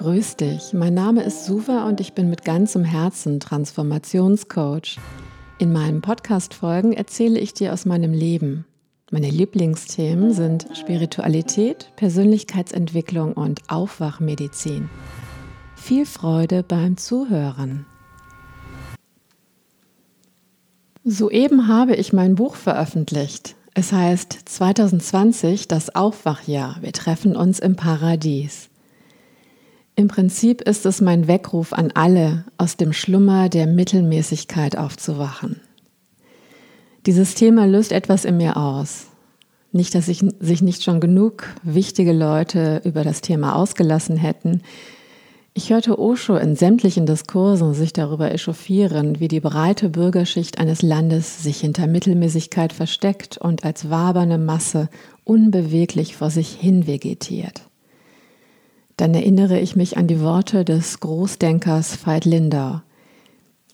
Grüß dich, mein Name ist Suva und ich bin mit ganzem Herzen Transformationscoach. In meinen Podcast-Folgen erzähle ich dir aus meinem Leben. Meine Lieblingsthemen sind Spiritualität, Persönlichkeitsentwicklung und Aufwachmedizin. Viel Freude beim Zuhören. Soeben habe ich mein Buch veröffentlicht. Es heißt 2020 das Aufwachjahr. Wir treffen uns im Paradies. Im Prinzip ist es mein Weckruf an alle, aus dem Schlummer der Mittelmäßigkeit aufzuwachen. Dieses Thema löst etwas in mir aus. Nicht, dass ich, sich nicht schon genug wichtige Leute über das Thema ausgelassen hätten. Ich hörte Osho in sämtlichen Diskursen sich darüber echauffieren, wie die breite Bürgerschicht eines Landes sich hinter Mittelmäßigkeit versteckt und als wabernde Masse unbeweglich vor sich hin vegetiert dann erinnere ich mich an die Worte des Großdenkers Veit Lindau.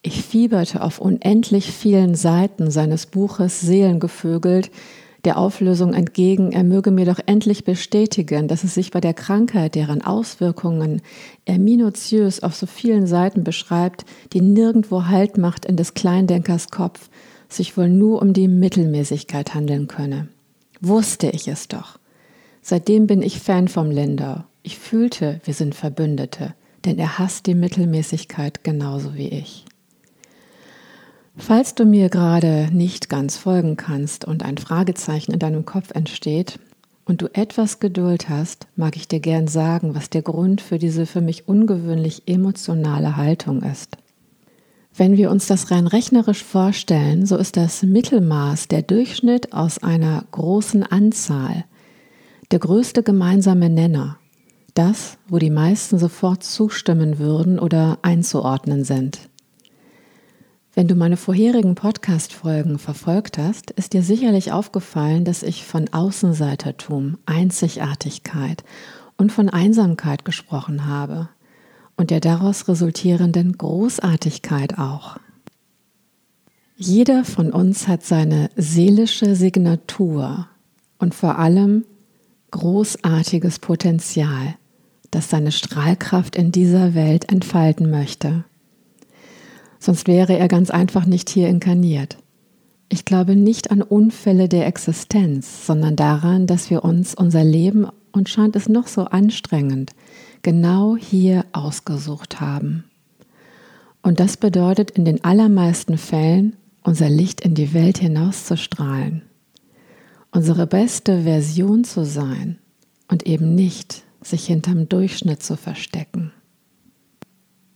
Ich fieberte auf unendlich vielen Seiten seines Buches Seelengevögelt der Auflösung entgegen, er möge mir doch endlich bestätigen, dass es sich bei der Krankheit, deren Auswirkungen er minutiös auf so vielen Seiten beschreibt, die nirgendwo Halt macht in des Kleindenkers Kopf, sich wohl nur um die Mittelmäßigkeit handeln könne. Wusste ich es doch. Seitdem bin ich Fan vom Lindau. Ich fühlte, wir sind Verbündete, denn er hasst die Mittelmäßigkeit genauso wie ich. Falls du mir gerade nicht ganz folgen kannst und ein Fragezeichen in deinem Kopf entsteht und du etwas Geduld hast, mag ich dir gern sagen, was der Grund für diese für mich ungewöhnlich emotionale Haltung ist. Wenn wir uns das rein rechnerisch vorstellen, so ist das Mittelmaß der Durchschnitt aus einer großen Anzahl, der größte gemeinsame Nenner das, wo die meisten sofort zustimmen würden oder einzuordnen sind. Wenn du meine vorherigen Podcast-Folgen verfolgt hast, ist dir sicherlich aufgefallen, dass ich von Außenseitertum, Einzigartigkeit und von Einsamkeit gesprochen habe und der daraus resultierenden Großartigkeit auch. Jeder von uns hat seine seelische Signatur und vor allem großartiges Potenzial, das seine Strahlkraft in dieser Welt entfalten möchte. Sonst wäre er ganz einfach nicht hier inkarniert. Ich glaube nicht an Unfälle der Existenz, sondern daran, dass wir uns unser Leben, und scheint es noch so anstrengend, genau hier ausgesucht haben. Und das bedeutet in den allermeisten Fällen, unser Licht in die Welt hinauszustrahlen, unsere beste Version zu sein und eben nicht sich hinterm Durchschnitt zu verstecken.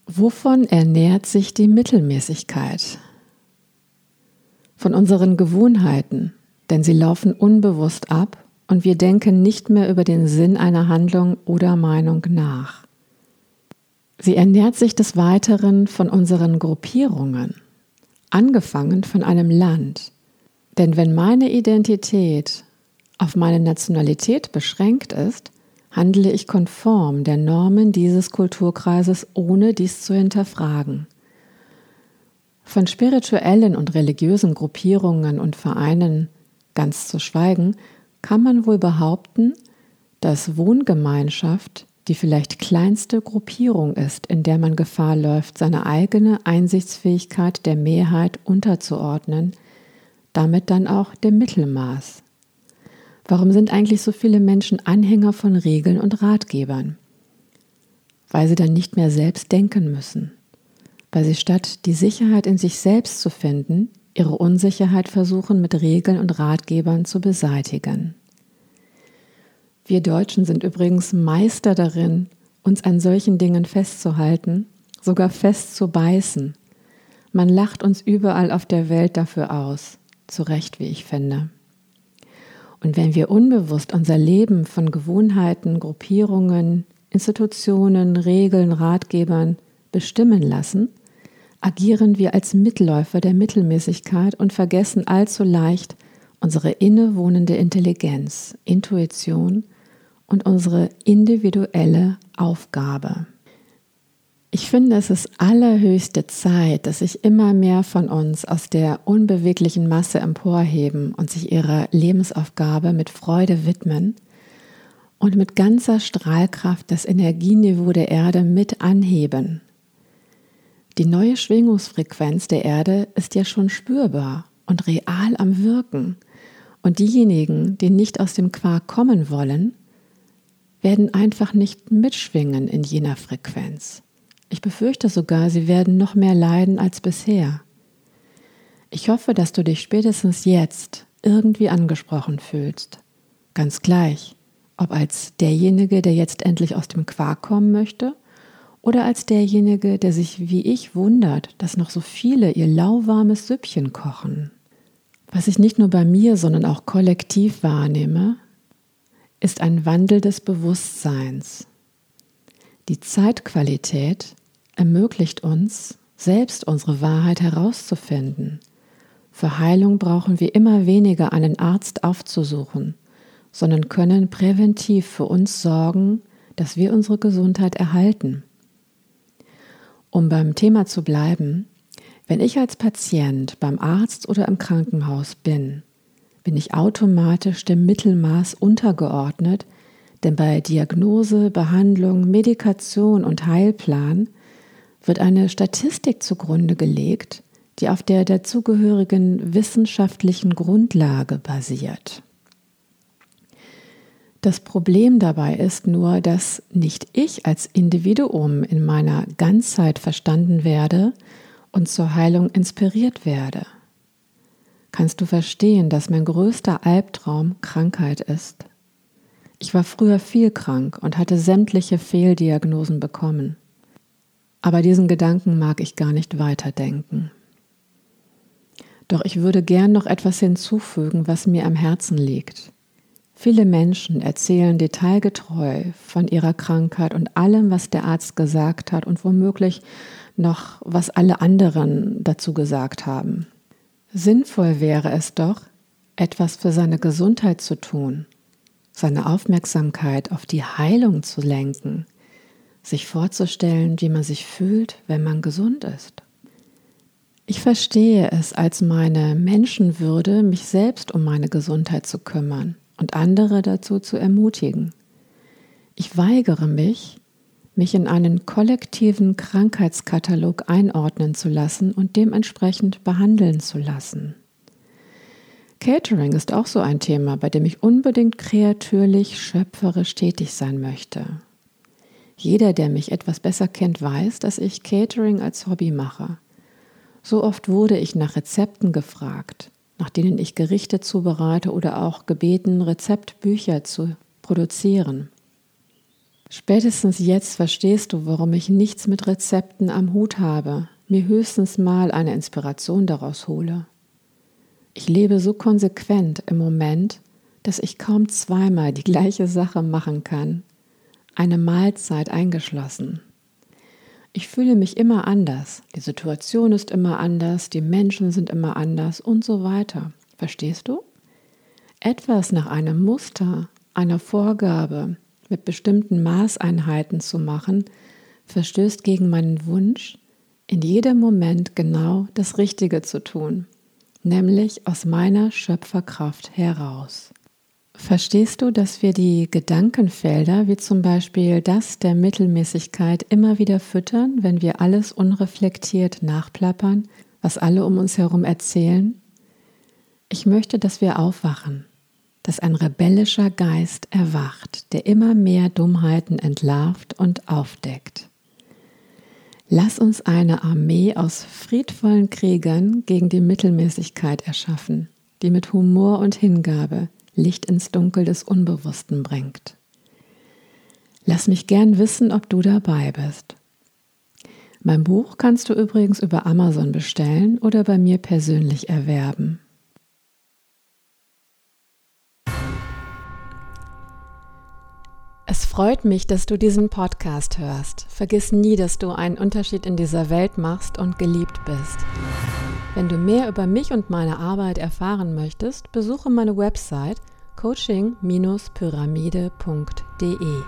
Wovon ernährt sich die Mittelmäßigkeit? Von unseren Gewohnheiten, denn sie laufen unbewusst ab und wir denken nicht mehr über den Sinn einer Handlung oder Meinung nach. Sie ernährt sich des Weiteren von unseren Gruppierungen, angefangen von einem Land. Denn wenn meine Identität auf meine Nationalität beschränkt ist, handle ich konform der Normen dieses Kulturkreises, ohne dies zu hinterfragen. Von spirituellen und religiösen Gruppierungen und Vereinen ganz zu schweigen, kann man wohl behaupten, dass Wohngemeinschaft die vielleicht kleinste Gruppierung ist, in der man Gefahr läuft, seine eigene Einsichtsfähigkeit der Mehrheit unterzuordnen, damit dann auch dem Mittelmaß. Warum sind eigentlich so viele Menschen Anhänger von Regeln und Ratgebern? Weil sie dann nicht mehr selbst denken müssen. Weil sie statt die Sicherheit in sich selbst zu finden, ihre Unsicherheit versuchen mit Regeln und Ratgebern zu beseitigen. Wir Deutschen sind übrigens Meister darin, uns an solchen Dingen festzuhalten, sogar festzubeißen. Man lacht uns überall auf der Welt dafür aus, zu Recht, wie ich finde. Und wenn wir unbewusst unser Leben von Gewohnheiten, Gruppierungen, Institutionen, Regeln, Ratgebern bestimmen lassen, agieren wir als Mitläufer der Mittelmäßigkeit und vergessen allzu leicht unsere innewohnende Intelligenz, Intuition und unsere individuelle Aufgabe. Ich finde, es ist allerhöchste Zeit, dass sich immer mehr von uns aus der unbeweglichen Masse emporheben und sich ihrer Lebensaufgabe mit Freude widmen und mit ganzer Strahlkraft das Energieniveau der Erde mit anheben. Die neue Schwingungsfrequenz der Erde ist ja schon spürbar und real am Wirken. Und diejenigen, die nicht aus dem Quark kommen wollen, werden einfach nicht mitschwingen in jener Frequenz. Ich befürchte sogar, sie werden noch mehr leiden als bisher. Ich hoffe, dass du dich spätestens jetzt irgendwie angesprochen fühlst. Ganz gleich, ob als derjenige, der jetzt endlich aus dem Quark kommen möchte, oder als derjenige, der sich wie ich wundert, dass noch so viele ihr lauwarmes Süppchen kochen. Was ich nicht nur bei mir, sondern auch kollektiv wahrnehme, ist ein Wandel des Bewusstseins. Die Zeitqualität ermöglicht uns, selbst unsere Wahrheit herauszufinden. Für Heilung brauchen wir immer weniger einen Arzt aufzusuchen, sondern können präventiv für uns sorgen, dass wir unsere Gesundheit erhalten. Um beim Thema zu bleiben, wenn ich als Patient beim Arzt oder im Krankenhaus bin, bin ich automatisch dem Mittelmaß untergeordnet, denn bei Diagnose, Behandlung, Medikation und Heilplan wird eine Statistik zugrunde gelegt, die auf der dazugehörigen wissenschaftlichen Grundlage basiert. Das Problem dabei ist nur, dass nicht ich als Individuum in meiner Ganzheit verstanden werde und zur Heilung inspiriert werde. Kannst du verstehen, dass mein größter Albtraum Krankheit ist? Ich war früher viel krank und hatte sämtliche Fehldiagnosen bekommen. Aber diesen Gedanken mag ich gar nicht weiterdenken. Doch ich würde gern noch etwas hinzufügen, was mir am Herzen liegt. Viele Menschen erzählen detailgetreu von ihrer Krankheit und allem, was der Arzt gesagt hat und womöglich noch, was alle anderen dazu gesagt haben. Sinnvoll wäre es doch, etwas für seine Gesundheit zu tun, seine Aufmerksamkeit auf die Heilung zu lenken, sich vorzustellen, wie man sich fühlt, wenn man gesund ist. Ich verstehe es als meine Menschenwürde, mich selbst um meine Gesundheit zu kümmern und andere dazu zu ermutigen. Ich weigere mich, mich in einen kollektiven Krankheitskatalog einordnen zu lassen und dementsprechend behandeln zu lassen. Catering ist auch so ein Thema, bei dem ich unbedingt kreatürlich, schöpferisch tätig sein möchte. Jeder, der mich etwas besser kennt, weiß, dass ich Catering als Hobby mache. So oft wurde ich nach Rezepten gefragt nach denen ich Gerichte zubereite oder auch gebeten, Rezeptbücher zu produzieren. Spätestens jetzt verstehst du, warum ich nichts mit Rezepten am Hut habe, mir höchstens mal eine Inspiration daraus hole. Ich lebe so konsequent im Moment, dass ich kaum zweimal die gleiche Sache machen kann, eine Mahlzeit eingeschlossen. Ich fühle mich immer anders, die Situation ist immer anders, die Menschen sind immer anders und so weiter. Verstehst du? Etwas nach einem Muster, einer Vorgabe mit bestimmten Maßeinheiten zu machen, verstößt gegen meinen Wunsch, in jedem Moment genau das Richtige zu tun, nämlich aus meiner Schöpferkraft heraus. Verstehst du, dass wir die Gedankenfelder, wie zum Beispiel das der Mittelmäßigkeit, immer wieder füttern, wenn wir alles unreflektiert nachplappern, was alle um uns herum erzählen? Ich möchte, dass wir aufwachen, dass ein rebellischer Geist erwacht, der immer mehr Dummheiten entlarvt und aufdeckt. Lass uns eine Armee aus friedvollen Kriegern gegen die Mittelmäßigkeit erschaffen, die mit Humor und Hingabe Licht ins Dunkel des Unbewussten bringt. Lass mich gern wissen, ob du dabei bist. Mein Buch kannst du übrigens über Amazon bestellen oder bei mir persönlich erwerben. Es freut mich, dass du diesen Podcast hörst. Vergiss nie, dass du einen Unterschied in dieser Welt machst und geliebt bist. Wenn du mehr über mich und meine Arbeit erfahren möchtest, besuche meine Website coaching-pyramide.de.